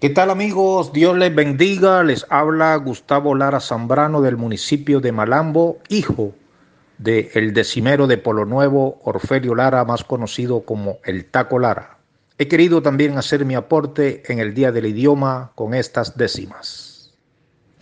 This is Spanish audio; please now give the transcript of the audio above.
¿Qué tal amigos? Dios les bendiga. Les habla Gustavo Lara Zambrano del municipio de Malambo, hijo de el decimero de Polo Nuevo, Orfelio Lara, más conocido como el Taco Lara. He querido también hacer mi aporte en el Día del Idioma con estas décimas.